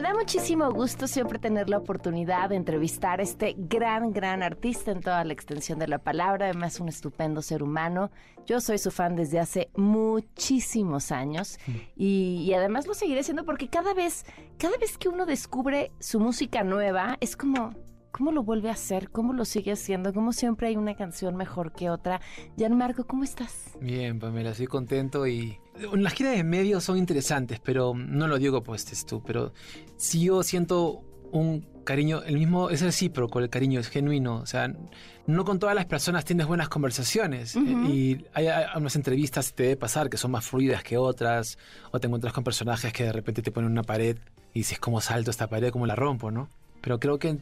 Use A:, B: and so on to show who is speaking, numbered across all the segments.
A: Me da muchísimo gusto siempre tener la oportunidad de entrevistar a este gran, gran artista en toda la extensión de la palabra, además un estupendo ser humano. Yo soy su fan desde hace muchísimos años y, y además lo seguiré siendo porque cada vez, cada vez que uno descubre su música nueva, es como, ¿cómo lo vuelve a hacer? ¿Cómo lo sigue haciendo? Como siempre hay una canción mejor que otra. Gianmarco, ¿cómo estás?
B: Bien, Pamela, estoy contento y... Las giras de medios son interesantes, pero no lo digo pues estés tú, pero sí yo siento un cariño, el mismo, es recíproco, el cariño es genuino, o sea, no con todas las personas tienes buenas conversaciones eh, y hay, hay unas entrevistas que te debe pasar que son más fluidas que otras, o te encuentras con personajes que de repente te ponen una pared y dices, ¿cómo salto esta pared? ¿Cómo la rompo? ¿no? Pero creo que,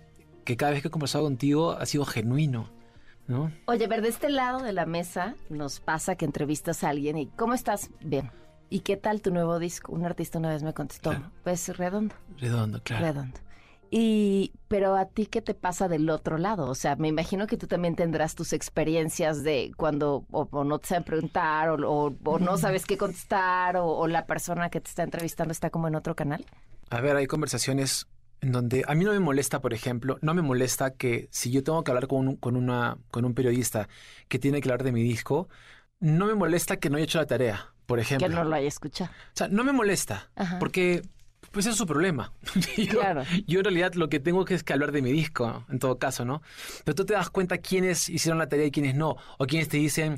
B: que cada vez que he conversado contigo ha sido genuino, ¿no?
A: Oye, ver, de este lado de la mesa nos pasa que entrevistas a alguien y ¿cómo estás? Bien. ¿Y qué tal tu nuevo disco? Un artista una vez me contestó,
B: Claro.
A: pues redondo,
B: Redondo, claro.
A: redondo. Y, pero a ti, ¿qué te pasa del otro lado? O sea, me imagino que tú también tendrás tus experiencias de cuando o, o no te saben preguntar o, o- o no sabes qué contestar o, o la persona que te está entrevistando está como en otro canal.
B: A ver, hay conversaciones en donde a mí no me molesta, por ejemplo, no me molesta que si yo tengo que hablar con un, con una, con un periodista que tiene que hablar de mi disco, no me molesta que no haya hecho la tarea, por ejemplo.
A: Que no lo haya escuchado.
B: O sea, no me molesta,
A: Ajá.
B: porque pues es su problema. yo,
A: Claro.
B: yo en realidad lo que tengo que es que hablar de mi disco, en todo caso, ¿no? Pero tú te das cuenta quiénes hicieron la tarea y quiénes no, o quiénes te dicen...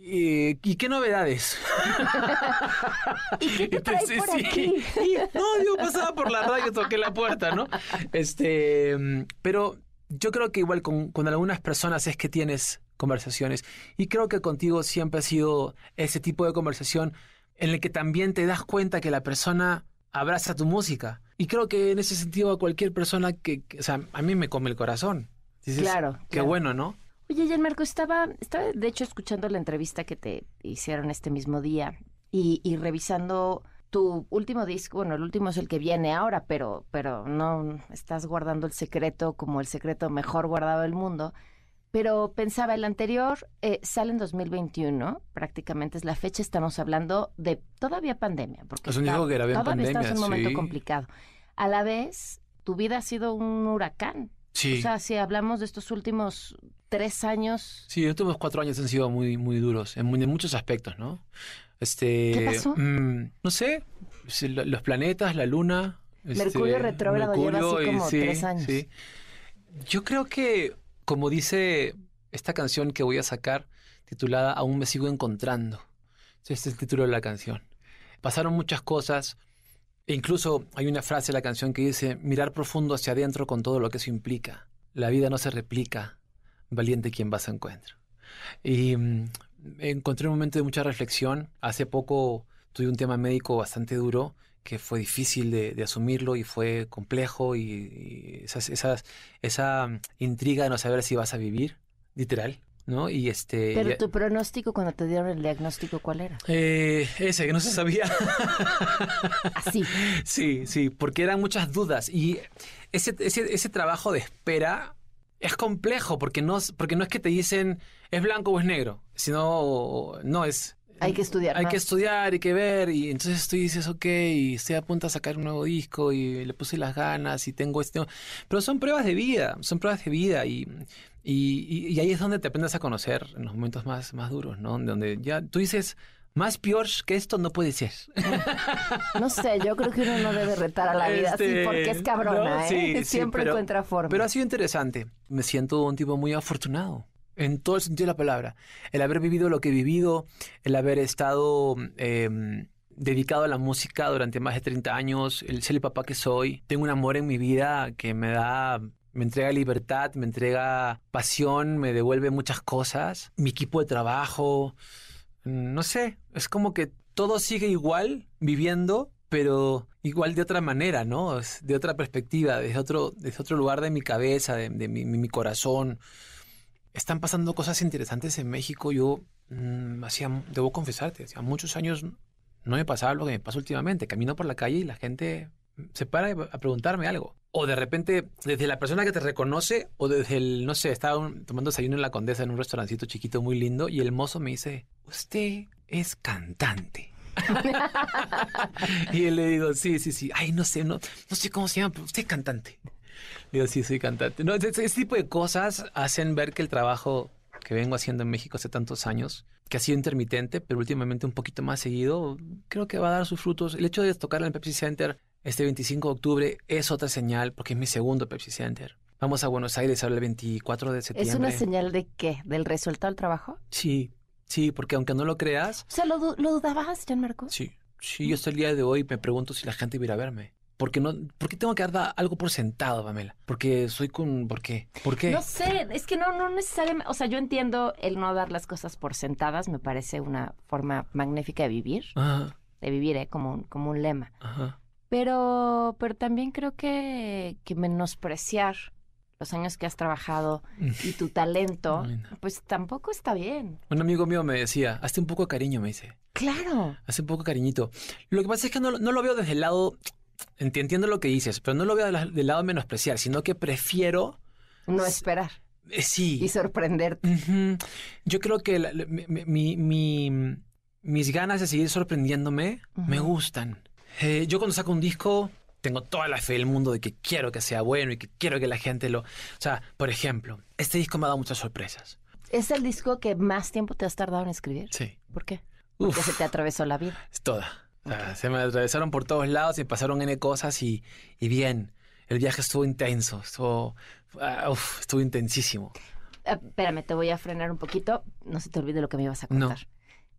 B: eh, ¿Y qué novedades?
A: ¿Y qué te trae
B: Entonces,
A: por
B: sí.
A: aquí?
B: Y, no, yo pasaba por la radio, toqué la puerta, ¿no? Este, pero yo creo que igual con, con algunas personas es que tienes conversaciones. Y creo que contigo siempre ha sido ese tipo de conversación en el que también te das cuenta que la persona abraza tu música. Y creo que en ese sentido a cualquier persona que, que- o sea, a mí me come el corazón. Dices,
A: Claro,
B: Qué
A: claro.
B: bueno, ¿no?
A: Oye, Gianmarco, estaba, estaba de hecho escuchando la entrevista que te hicieron este mismo día y, y revisando tu último disco, bueno, el último es el que viene ahora, pero, pero no estás guardando el secreto como el secreto mejor guardado del mundo. Pero pensaba, el anterior eh, sale en 2021, prácticamente es la fecha, estamos hablando de todavía pandemia. Porque
B: Es un
A: está-
B: disco que grabé en
A: todavía estamos en un
B: pandemia,
A: momento
B: sí.
A: complicado. A la vez, tu vida ha sido un huracán.
B: Sí.
A: O sea, si hablamos de estos últimos tres años,
B: Sí, los últimos cuatro años han sido muy, muy duros en, muchos aspectos, ¿no? Este,
A: ¿Qué pasó?
B: mm, no sé, los planetas, la luna.
A: Mercurio
B: este,
A: retrógrado lleva así
B: y
A: como tres años.
B: sí. Yo creo que, como dice esta canción que voy a sacar, titulada Aún me sigo encontrando. Este es el título de la canción. Pasaron muchas cosas. E incluso hay una frase de la canción que dice, mirar profundo hacia adentro con todo lo que eso implica. La vida no se replica, valiente quien va a encuentro. Y mm, encontré un momento de mucha reflexión. Hace poco tuve un tema médico bastante duro que fue difícil de, de asumirlo y fue complejo y, esa intriga de no saber si vas a vivir, literal, ¿no? Y este...
A: pero tu pronóstico cuando te dieron el diagnóstico, ¿cuál era?
B: eh, ese, que no se sabía.
A: Así.
B: Sí, sí, porque eran muchas dudas y ese, ese, ese trabajo de espera es complejo porque no, es- porque no es que te dicen es blanco o es negro, sino no es...
A: Hay que estudiar
B: Hay
A: más.
B: que estudiar, hay que ver y entonces tú dices, ok, y estoy a punto de sacar un nuevo disco y le puse las ganas y tengo este... Pero son pruebas de vida, son pruebas de vida y, y, y- y ahí es donde te aprendes a conocer en los momentos más, más duros, ¿no? Donde ya tú dices, más peor que esto no puede ser.
A: No sé, yo creo que uno no debe retar a la vida así
B: Este,
A: porque es cabrona,
B: no,
A: ¿eh?
B: sí,
A: Siempre
B: pero-
A: encuentra forma.
B: Pero ha sido interesante. Me siento un tipo muy afortunado. en todo el sentido de la palabra. El haber vivido lo que he vivido, el haber estado em, dedicado a la música durante más de 30 años, el ser el papá que soy. Tengo un amor en mi vida que me da me entrega libertad, me entrega pasión, me devuelve muchas cosas. Mi equipo de trabajo, no sé, es como que todo sigue igual viviendo, pero igual de otra manera, ¿no? De otra perspectiva, desde otro, desde otro lugar de mi cabeza, de, mi, mi, corazón. Están pasando cosas interesantes en México. Yo mm, hacía, debo confesarte, hacía muchos años no me pasaba lo que me pasa últimamente. Camino por la calle y la gente se para a preguntarme algo. O de repente, desde la persona que te reconoce, o desde el, no sé, estaba tomando desayuno en la Condesa en un restaurancito chiquito muy lindo, y el mozo me dice, usted es cantante. y él le digo, sí, sí, sí. Ay, no sé, no, no sé cómo se llama, pero usted es cantante. Le digo, sí, soy cantante. No, ese, ese tipo de cosas hacen ver que el trabajo que vengo haciendo en México hace tantos años, que ha sido intermitente, pero últimamente un poquito más seguido, creo que va a dar sus frutos. El hecho de tocar en el Pepsi Center este 25 de octubre es otra señal porque es mi segundo Pepsi Center. Vamos a Buenos Aires ahora el 24 de septiembre.
A: ¿Es una señal de qué? ¿Del resultado del trabajo?
B: Sí, sí, porque aunque no lo creas...
A: O sea, ¿lo, dudabas, Gianmarco?
B: Sí, sí, yo hasta el día de hoy me pregunto si la gente iba a verme. Porque no, ¿Por qué tengo que dar algo por sentado, Pamela? Porque soy con... ¿Por qué? ¿Por qué?
A: No sé, es que no, no necesariamente... O sea, yo entiendo el no dar las cosas por sentadas, me parece una forma magnífica de vivir. Ajá. De vivir, ¿eh? Como un, como un lema. Ajá. Pero, pero también creo que, que menospreciar los años que has trabajado y tu talento, pues tampoco está bien.
B: Un amigo mío me decía, hazte un poco de cariño, me dice.
A: Claro.
B: Hazte un poco de cariñito. Lo que pasa es que no, lo veo desde el lado, entiendo lo que dices, pero no lo veo del lado de menospreciar, sino que prefiero...
A: No esperar.
B: Eh, sí.
A: Y sorprenderte.
B: Yo creo que mi, mis ganas de seguir sorprendiéndome me gustan. Eh, yo cuando saco un disco tengo toda la fe del mundo de que quiero que sea bueno y que quiero que la gente lo... O sea, por ejemplo, este disco me ha dado muchas sorpresas.
A: ¿Es el disco que más tiempo te has tardado en escribir?
B: Sí.
A: ¿Por qué? Porque se te atravesó la vida.
B: Es toda. se me atravesaron por todos lados y pasaron N cosas y, bien. El viaje estuvo intenso, estuvo, ah, estuvo intensísimo.
A: Ah, espérame, te voy a frenar un poquito. No se te olvide lo que me ibas a contar.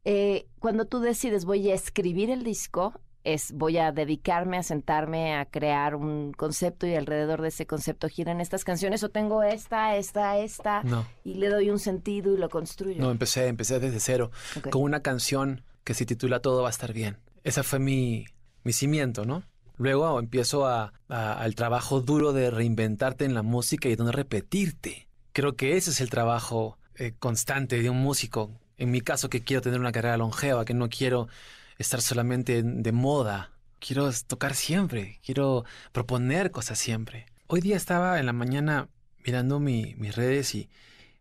A: Eh, cuando tú decides voy a escribir el disco, es voy a dedicarme a sentarme a crear un concepto y alrededor de ese concepto giran estas canciones o tengo esta, esta, esta y le doy un sentido y lo construyo.
B: No, empecé, empecé desde cero con una canción que se titula Todo va a estar bien. Esa fue mi, mi cimiento, ¿no? Luego empiezo a, al trabajo duro de reinventarte en la música y de no repetirte. Creo que ese es el trabajo eh, constante de un músico. En mi caso, que quiero tener una carrera longeva, que no quiero estar solamente de moda. Quiero tocar siempre, quiero proponer cosas siempre. Hoy día estaba en la mañana mirando mis redes y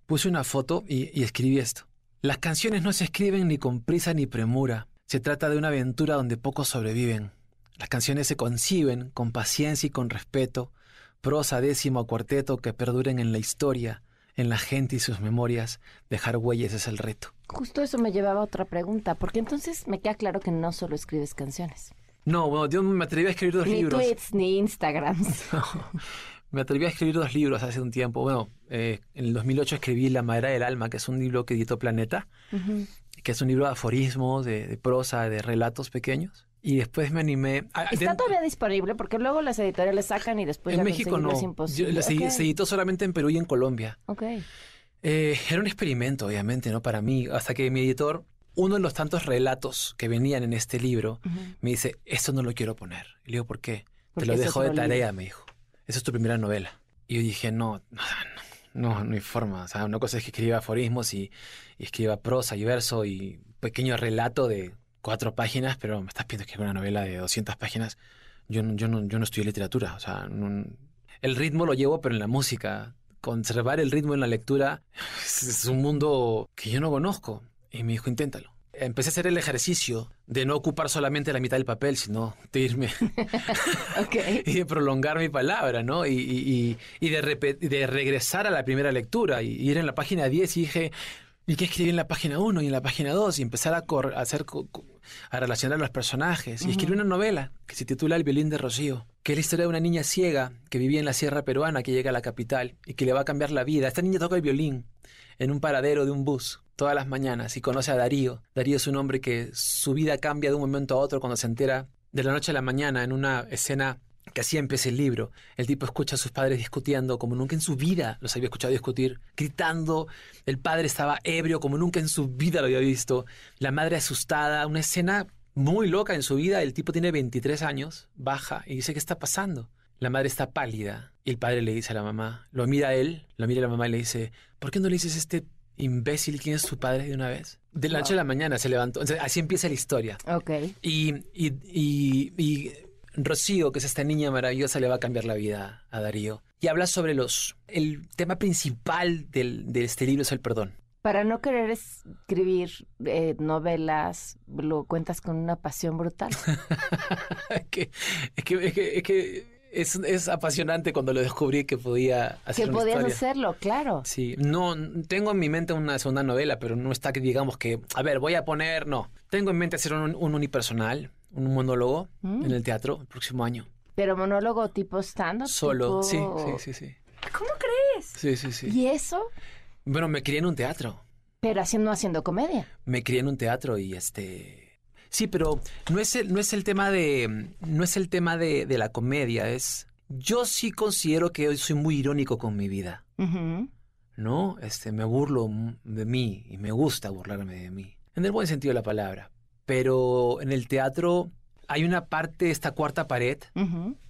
B: puse una foto y, escribí esto. Las canciones no se escriben ni con prisa ni premura. Se trata de una aventura donde pocos sobreviven. Las canciones se conciben con paciencia y con respeto, prosa décimo cuarteto que perduren en la historia, en la gente y sus memorias. Dejar huellas es el reto.
A: Justo eso me llevaba a otra pregunta, porque entonces me queda claro que no solo escribes canciones.
B: No, bueno, yo me atreví a escribir dos libros.
A: Ni tweets, ni Instagrams.
B: me atreví a escribir dos libros hace un tiempo. Bueno, eh, en el 2008 escribí La Madera del Alma, que es un libro que editó Planeta, que es un libro de aforismos, de, prosa, de relatos pequeños. Y después me animé.
A: ¿Está todavía disponible? Porque luego las editoriales sacan y después
B: en México no. Es imposible. se, editó solamente en Perú y en Colombia.
A: Ok.
B: Eh, era un experimento, obviamente, ¿no? Para mí, hasta que mi editor, uno de los tantos relatos que venían en este libro, me dice, esto no lo quiero poner. Y le digo, ¿por qué? Te lo dejo de tarea, me dijo. Esa es tu primera novela. Y yo dije, no, no, no, no hay forma. O sea, una cosa es que escriba aforismos y, escriba prosa y verso y pequeño relato de cuatro páginas, pero me estás pidiendo que una novela de 200 páginas. Yo, yo, no, yo no estudié literatura. O sea, el ritmo lo llevo, pero en la música conservar el ritmo en la lectura es un mundo que yo no conozco. Y me dijo, inténtalo. Empecé a hacer el ejercicio de no ocupar solamente la mitad del papel, sino de irme y de prolongar mi palabra, ¿no? Y, de, de regresar a la primera lectura y ir en la página 10 y dije, ¿y qué escribí en la página 1 y en la página 2? Y empezar a, hacer a relacionar a los personajes. Y escribió una novela que se titula El violín de Rocío, que es la historia de una niña ciega que vivía en la sierra peruana, que llega a la capital y que le va a cambiar la vida. Esta niña toca el violín en un paradero de un bus todas las mañanas y conoce a Darío. Darío es un hombre que su vida cambia de un momento a otro cuando se entera de la noche a la mañana en una escena que así empieza el libro. El tipo escucha a sus padres discutiendo como nunca en su vida los había escuchado discutir, gritando. El padre estaba ebrio como nunca en su vida lo había visto. La madre asustada. Una escena muy loca en su vida. El tipo tiene 23 años, baja y dice, ¿qué está pasando? La madre está pálida y el padre le dice a la mamá, lo mira a él, lo mira a la mamá y le dice, ¿por qué no le dices a este imbécil quién es su padre de una vez? De la noche a la mañana se levantó. Entonces, así empieza la historia.
A: Ok.
B: Y, y, y, y Rocío, que es esta niña maravillosa, le va a cambiar la vida a Darío. Y habla sobre los... El tema principal del, de este libro es el perdón.
A: Para no querer escribir eh, novelas, lo cuentas con una pasión brutal.
B: es, que, es, que, es, que, es que es, es apasionante cuando lo descubrí que podía hacer
A: que
B: una
A: podías
B: historia.
A: hacerlo, claro.
B: Sí, no, tengo en mi mente una segunda novela, pero no está que digamos que, a ver, voy a poner, no. Tengo en mente hacer un, un unipersonal, un monólogo
A: Mm.
B: en el teatro el próximo año.
A: Pero monólogo tipo stand-up.
B: Solo,
A: tipo-
B: sí, sí, sí, sí.
A: ¿Cómo crees?
B: Sí, sí, sí.
A: ¿Y eso?
B: Bueno, me crié en un teatro.
A: Pero haciendo, haciendo comedia.
B: Me crié en un teatro y este... Sí, pero no es el, no es el tema de... No es el tema de, de la comedia, es... Yo sí considero que hoy soy muy irónico con mi vida. ¿no? Este, me burlo de mí y me gusta burlarme de mí. En el buen sentido de la palabra. Pero en el teatro hay una parte, esta cuarta pared,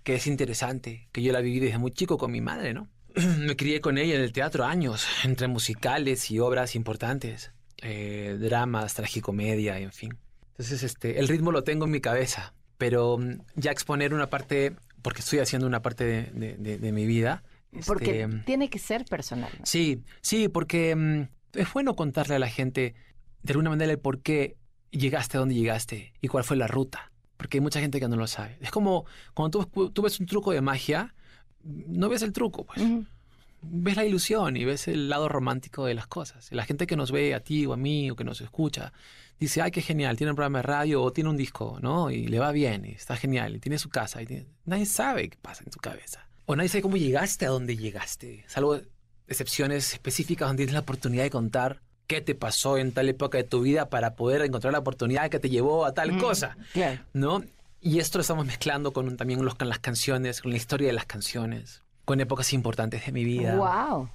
B: que es interesante, que yo la viví desde muy chico con mi madre, ¿no? me crié con ella en el teatro años, entre musicales y obras importantes, eh, dramas, tragicomedia, en fin. Entonces, este, el ritmo lo tengo en mi cabeza, pero mm, ya exponer una parte, porque estoy haciendo una parte de, de- de- de mi vida.
A: Porque
B: este,
A: tiene que ser personal. ¿no?
B: Sí, sí, porque mm, es bueno contarle a la gente de alguna manera el por qué llegaste a donde llegaste y cuál fue la ruta. Porque hay mucha gente que no lo sabe. Es como cuando tú, tú ves un truco de magia, no ves el truco, pues.
A: Ujú.
B: Ves la ilusión y ves el lado romántico de las cosas. La gente que nos ve a ti o a mí o que nos escucha dice, ay, qué genial, tiene un programa de radio o tiene un disco, ¿no? Y le va bien y está genial y tiene su casa. Y tiene- Nadie sabe qué pasa en tu cabeza. O nadie sabe cómo llegaste a donde llegaste. Salvo excepciones específicas donde tienes la oportunidad de contar qué te pasó en tal época de tu vida para poder encontrar la oportunidad que te llevó a tal
A: Mm,
B: cosa.
A: Claro.
B: ¿no? Y esto lo estamos mezclando con también los, con las canciones, con la historia de las canciones, con épocas importantes de mi vida.
A: Wow.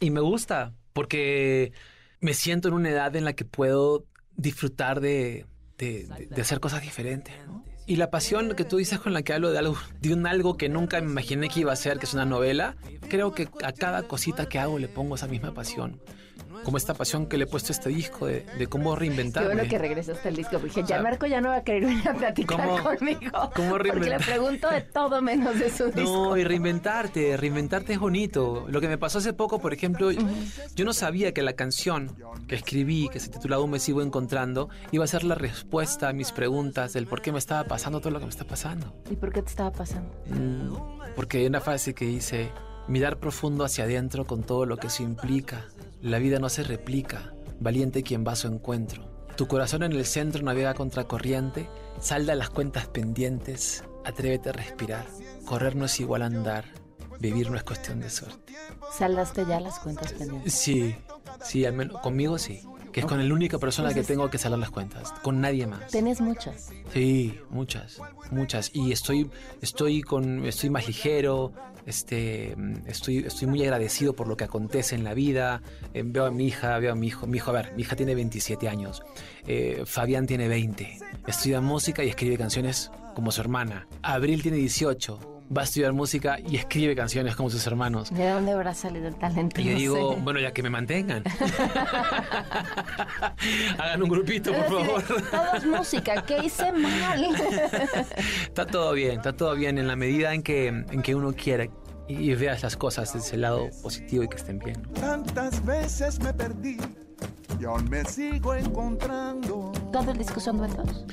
B: Y me gusta, porque me siento en una edad en la que puedo disfrutar de, de- de- de hacer cosas diferentes. ¿no? Y la pasión que tú dices con la que hablo de algo, de un algo que nunca me imaginé que iba a ser, que es una novela, creo que a cada cosita que hago le pongo esa misma pasión. Como esta pasión que le he puesto a este disco de, de cómo
A: Qué
B: reinventarme.
A: bueno que regresaste al disco. Porque ya
B: sea,
A: Marco ya no va a querer venir a platicar
B: ¿cómo-
A: conmigo.
B: cómo
A: porque le pregunto de todo menos de su disco.
B: No, y reinventarte, reinventarte es bonito. Lo que me pasó hace poco, por ejemplo, yo no sabía que la canción que escribí, que se titulaba Aún me sigo encontrando, iba a ser la respuesta a mis preguntas del por qué me estaba pasando todo lo que me está pasando.
A: ¿Y por qué te estaba pasando?
B: Mm, porque hay una frase que dice, mirar profundo hacia adentro con todo lo que eso implica. La vida no se replica, valiente quien va a su encuentro. Tu corazón en el centro navega contracorriente, salda las cuentas pendientes, atrévete a respirar. Correr no es igual a andar, vivir no es cuestión de suerte.
A: ¿Saldaste ya las cuentas pendientes?
B: Sí, sí, al menos conmigo sí. Que es con la única persona que tengo que saldar las cuentas, con nadie más.
A: Tenés muchas.
B: Sí, muchas, muchas. Y estoy, estoy con, estoy más ligero, este, estoy, estoy muy agradecido por lo que acontece en la vida. Eh, veo a mi hija, veo a mi hijo, mi hijo, a ver, mi hija tiene 27 años, eh, Fabián tiene 20, estudia música y escribe canciones como su hermana. Abril tiene 18, va a estudiar música y escribe canciones como sus hermanos.
A: ¿De dónde habrá salido el talento?
B: Y yo
A: No
B: digo,
A: sé.
B: bueno, ya que me mantengan. Hagan un grupito, por favor.
A: Todo es música, ¿qué hice mal?
B: Está todo bien, está todo bien en la medida en que, en que uno quiere y, y veas las cosas desde el lado positivo y que estén bien.
C: Tantas veces me perdí y aún me sigo encontrando.
A: ¿Todo el disco son duetos?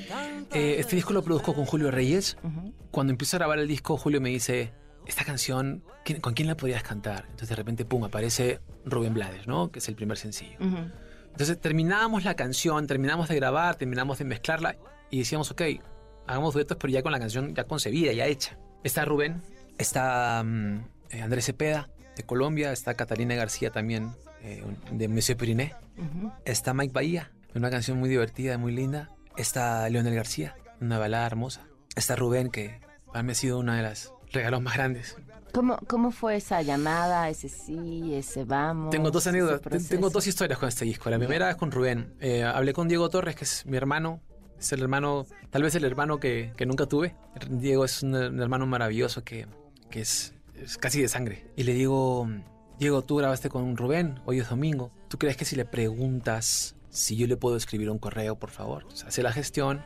B: Eh, este disco lo produzco con Julio Reyes.
A: Ujú.
B: Cuando empiezo a grabar el disco, Julio me dice, esta canción, ¿quién- ¿con quién la podrías cantar? Entonces de repente, pum, aparece Rubén Blades, ¿no? Que es el primer sencillo.
A: Ujú.
B: Entonces terminábamos la canción, terminamos de grabar, terminamos de mezclarla y decíamos, ok, hagamos duetos, pero ya con la canción ya concebida, ya hecha. Está Rubén, está eh, Andrés Cepeda de Colombia, está Catalina García también eh, de Monsieur Periné, está Mike Bahía, una canción muy divertida, muy linda, está Leonel García, una balada hermosa, está Rubén, que para mí ha sido una de las regalos más grandes.
A: ¿Cómo, ¿Cómo fue esa llamada, ese sí, ese vamos?
B: Tengo dos anécdotas, tengo dos historias con este disco. La primera es con Rubén. Eh, hablé con Diego Torres, que es mi hermano. Es el hermano, tal vez el hermano que, que nunca tuve. Diego es un, un hermano maravilloso que, que es, es casi de sangre. Y le digo, Diego, tú grabaste con Rubén, hoy es domingo. ¿Tú crees que si le preguntas si yo le puedo escribir un correo, por favor? O sea, hace la gestión,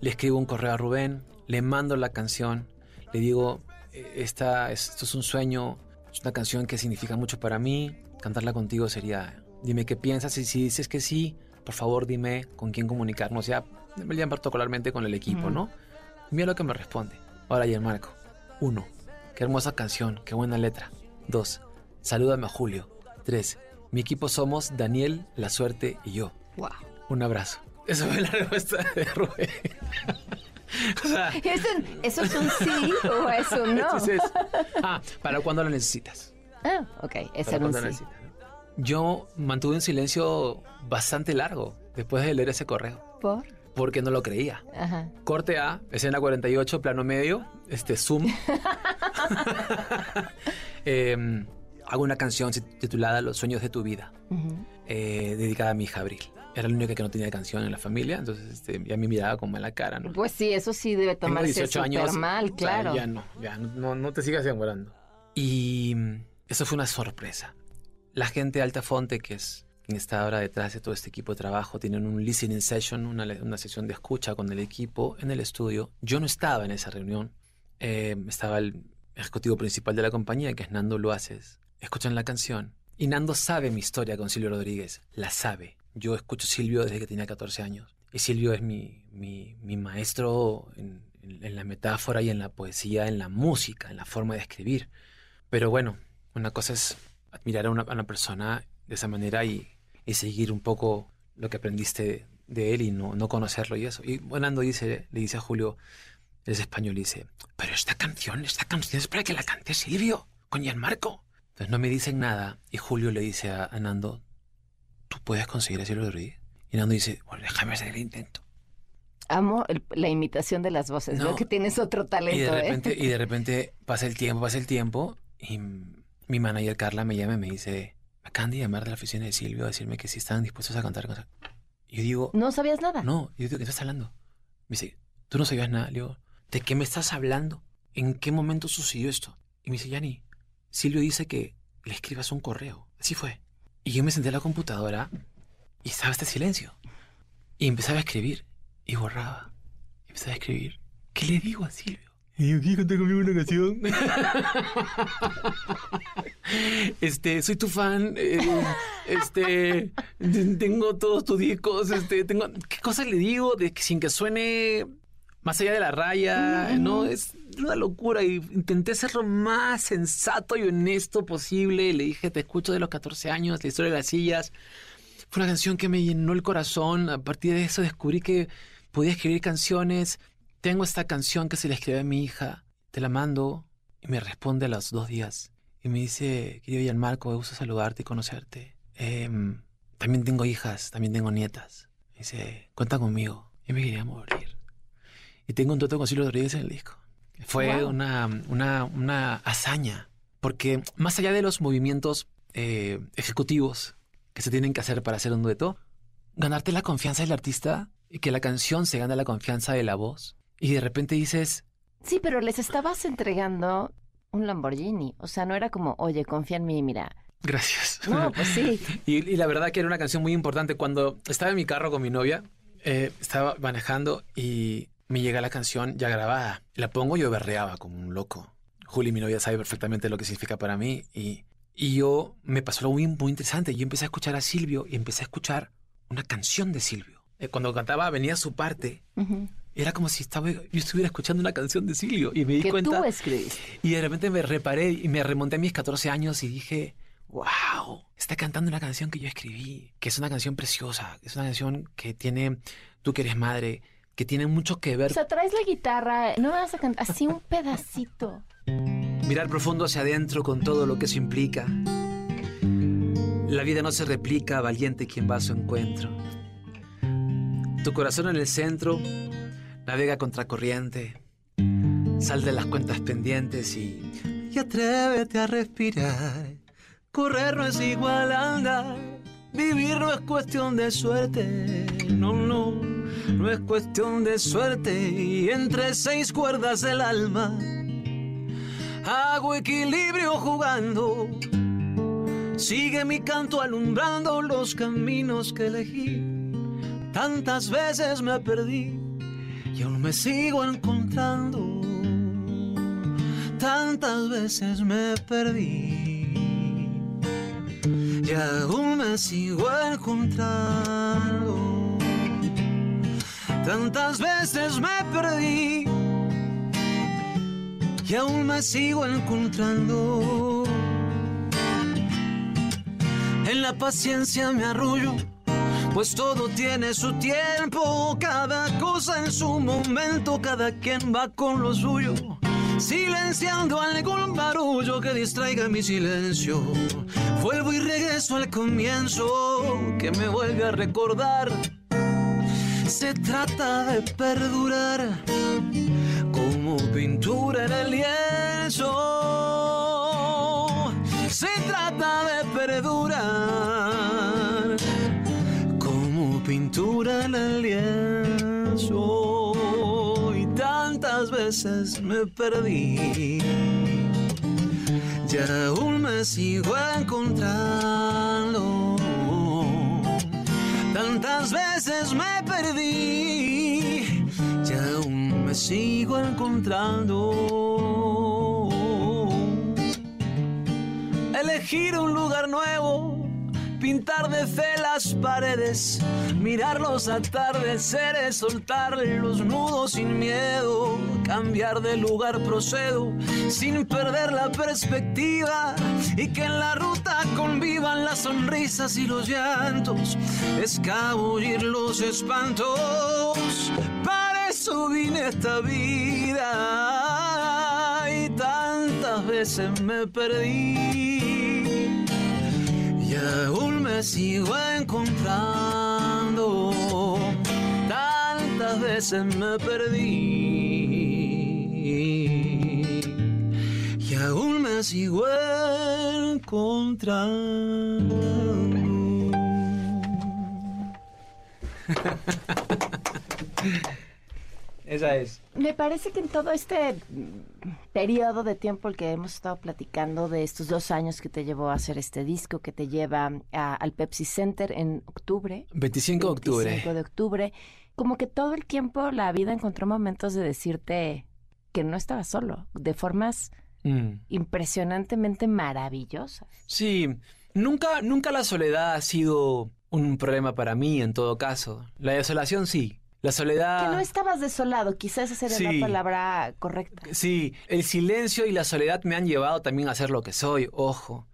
B: le escribo un correo a Rubén, le mando la canción, le digo, "Eh, esta, esto es un sueño, es una canción que significa mucho para mí, cantarla contigo sería, dime qué piensas y si dices que sí, por favor dime con quién comunicarnos, ya me llaman particularmente con el equipo. ¿no? Y mira lo que me responde. Ahora, Marco. Uno, qué hermosa canción, qué buena letra. Dos, salúdame a Julio. Tres, mi equipo somos Daniel, La Suerte y yo.
A: Wow.
B: Un abrazo. Esa fue la respuesta de Rubén. o sea,
A: ¿Eso, ¿Eso es un sí o es un no?
B: entonces, ah, para cuando lo necesitas.
A: Ah, ok,
B: Para
A: era un sí.
B: Yo mantuve un silencio bastante largo después de leer ese correo,
A: ¿Por?
B: porque no lo creía.
A: Ajá.
B: Corte A, escena 48, plano medio, este zoom. Eh, hago una canción titulada Los sueños de tu vida,
A: Ujú.
B: eh, dedicada a mi hija Abril. Era la única que no tenía canción en la familia, entonces este, ya me miraba con mala cara, ¿no?
A: Pues sí, eso sí debe tomarse
B: 18
A: súper
B: años.
A: mal,
B: o sea,
A: claro.
B: ya no, ya no, no, te sigas demorando. Y mm, eso fue una sorpresa. La gente de Altafonte, que es quien está ahora detrás de todo este equipo de trabajo, tienen un listening session, una, una sesión de escucha con el equipo en el estudio. Yo no estaba en esa reunión. Eh, estaba el ejecutivo principal de la compañía, que es Nando Luaces. Escuchan la canción. Y Nando sabe mi historia con Silvio Rodríguez. La sabe. Yo escucho Silvio desde que tenía 14 años. Y Silvio es mi, mi, mi maestro en, en- en la metáfora y en la poesía, en la música, en la forma de escribir. Pero bueno, una cosa es admirar a una, a una persona de esa manera y, y seguir un poco lo que aprendiste de él y no, no conocerlo y eso. Y Nando dice, le dice a Julio, es español, y dice, pero esta canción, esta canción es para que la cante Silvio con Gianmarco. Entonces no me dicen nada y Julio le dice a, a Nando, ¿tú puedes conseguir a Silvio Rodríguez? Y Nando dice, bueno, déjame hacer el intento.
A: Amo el- la imitación de las voces.
B: No.
A: Veo que tienes otro talento,
B: Y de repente,
A: ¿eh?
B: y de repente pasa el tiempo, pasa el tiempo y mi manager Carla me llama y me dice, me acaban de llamar de la oficina de Silvio a decirme que si están dispuestos a cantar. con- Y yo digo,
A: ¿No sabías nada?
B: no, yo digo, ¿qué estás hablando? Me dice, tú no sabías nada. Le digo, ¿de qué me estás hablando? ¿En qué momento sucedió esto? Y me dice, Yanni, Silvio dice que le escribas un correo. Así fue. Y yo me senté a la computadora y estaba este silencio. Y empezaba a escribir y borraba. Y empezaba a escribir. ¿Qué le digo a Silvio? Y digo, ¿quieres cantar conmigo una canción? Este, soy tu fan. eh, este, tengo todos tus discos. Este, tengo. ¿Qué cosas le digo de que sin que suene más allá de la raya? No, es una locura. Y intenté ser lo más sensato y honesto posible. Le dije, te escucho de los 14 años, la historia de las sillas. Fue una canción que me llenó el corazón. A partir de eso descubrí que podía escribir canciones. Tengo esta canción que se le escribí a mi hija. Te la mando. Y me responde a los dos días. Y me dice, querido Gianmarco, me gusta saludarte y conocerte. Em, también tengo hijas, también tengo nietas. Me dice, cuenta conmigo. Yo me quería morir. Y tengo un trato con Silvio Rodríguez en el disco. Fue
A: Wow.
B: una, una, una hazaña. Porque más allá de los movimientos eh, ejecutivos que se tienen que hacer para hacer un dueto, ganarte la confianza del artista y que la canción se gane la confianza de la voz. Y de repente dices,
A: Sí, pero les estabas entregando un Lamborghini. O sea, no era como, oye, confía en mí, mira.
B: gracias.
A: No, pues sí.
B: Y, y la verdad que era una canción muy importante. Cuando estaba en mi carro con mi novia, eh, estaba manejando y me llega la canción ya grabada. La pongo y yo berreaba como un loco. Juli, mi novia, sabe perfectamente lo que significa para mí. Y, y yo me pasó algo muy, muy interesante. Yo empecé a escuchar a Silvio y empecé a escuchar una canción de Silvio. Eh, cuando cantaba venía su parte. Era como si estaba, yo estuviera escuchando una canción de Silvio y me di
A: Que
B: cuenta.
A: tú escribiste.
B: Y de repente me reparé y me remonté a mis 14 años y dije, wow, está cantando una canción que yo escribí, que es una canción preciosa, es una canción que tiene, tú que eres madre, que tiene mucho que ver.
A: O sea, traes la guitarra, no me vas a cantar, así un pedacito.
B: Mirar profundo hacia adentro con todo lo que eso implica. La vida no se replica, valiente quien va a su encuentro. Tu corazón en el centro, navega contracorriente. Sal de las cuentas pendientes y, y atrévete a respirar. Correr no es igual a andar. Vivir no es cuestión de suerte. No, no, no es cuestión de suerte. Y entre seis cuerdas del alma hago equilibrio jugando. Sigue mi canto alumbrando los caminos que elegí. Tantas veces me perdí y aún me sigo encontrando. Tantas veces me perdí y aún me sigo encontrando. Tantas veces me perdí y aún me sigo encontrando. En la paciencia me arrullo, pues todo tiene su tiempo, cada cosa en su momento, cada quien va con lo suyo, silenciando algún barullo que distraiga mi silencio. Vuelvo y regreso al comienzo, que me vuelve a recordar. Se trata de perdurar como pintura en el lienzo. Se trata de perdurar como pintura en el lienzo. Y tantas veces me perdí. Y aún me sigo encontrando. Tantas veces me perdí. Y aún me sigo encontrando. Elegir un lugar nuevo, pintar de fe las paredes, mirar los atardeceres, soltar los nudos sin miedo, cambiar de lugar procedo sin perder la perspectiva y que en la ruta convivan las sonrisas y los llantos, escabullir los espantos. Para eso vine esta vida y tantas veces me perdí y aún me sigo encontrando. Tantas veces me perdí y aún me sigo encontrando. Esa es.
A: Me parece que en todo este mm, periodo de tiempo el que hemos estado platicando de estos dos años que te llevó a hacer este disco, que te lleva a- al Pepsi Center en octubre.
B: 25 de octubre.
A: 25 de octubre. Como que todo el tiempo la vida encontró momentos de decirte que no estabas solo, de formas
B: Mm.
A: impresionantemente maravillosas.
B: Sí, nunca, nunca la soledad ha sido un problema para mí en todo caso. La desolación sí. La soledad...
A: Que no estabas desolado, quizás esa sería.
B: Sí.
A: la palabra correcta.
B: Sí, el silencio y la soledad me han llevado también a ser lo que soy, ojo.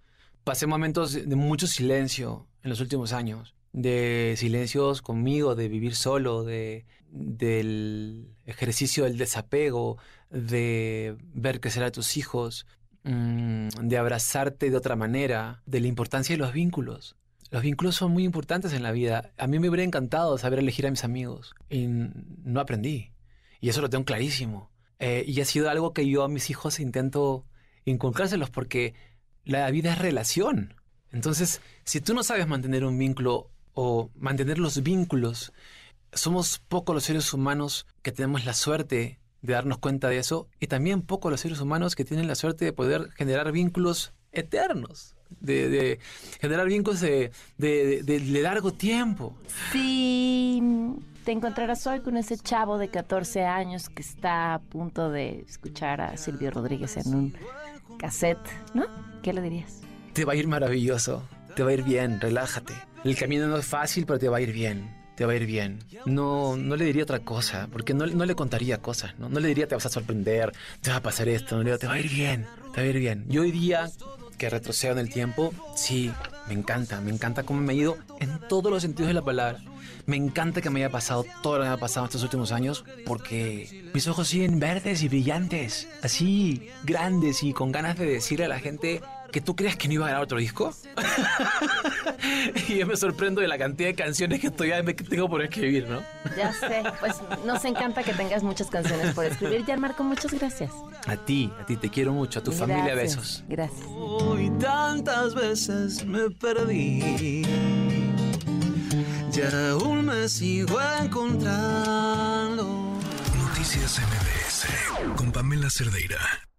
B: Pasé momentos de mucho silencio en los últimos años. De silencios conmigo, de vivir solo, de, del ejercicio del desapego, de ver crecer a tus hijos, mm, de abrazarte de otra manera, de la importancia de los vínculos. Los vínculos son muy importantes en la vida. A mí me hubiera encantado saber elegir a mis amigos y no aprendí. Y eso lo tengo clarísimo. Eh, y ha sido algo que yo a mis hijos intento inculcárselos porque la vida es relación. Entonces, si tú no sabes mantener un vínculo o mantener los vínculos, somos pocos los seres humanos que tenemos la suerte de darnos cuenta de eso y también pocos los seres humanos que tienen la suerte de poder generar vínculos eternos, de, de generar vínculos de, de- de- largo tiempo.
A: Si te encontrarás hoy con ese chavo de 14 años que está a punto de escuchar a Silvio Rodríguez en un cassette, ¿no? ¿Qué le dirías?
B: Te va a ir maravilloso, te va a ir bien, relájate. El camino no es fácil, pero te va a ir bien, te va a ir bien. No, no le diría otra cosa, porque no, no le contaría cosas, ¿no? No le diría te vas a sorprender, te va a pasar esto, no le te va a ir bien, te va a ir bien. Yo hoy día que retrocedo en el tiempo, sí, me encanta, me encanta cómo me ha ido en todos los sentidos de la palabra. Me encanta que me haya pasado todo lo que me ha pasado estos últimos años porque mis ojos siguen verdes y brillantes, así grandes y con ganas de decirle a la gente que tú creas que no iba a grabar otro disco. y yo me sorprendo de la cantidad de canciones que todavía tengo por escribir, ¿no?
A: Ya sé, pues nos encanta que tengas muchas canciones por escribir. Ya, Marco, muchas gracias.
B: A ti, a ti te quiero mucho, a tu familia besos.
A: Gracias.
D: Hoy tantas veces me perdí. Y aún me sigo encontrando.
E: Noticias MBS con Pamela Cerdeira.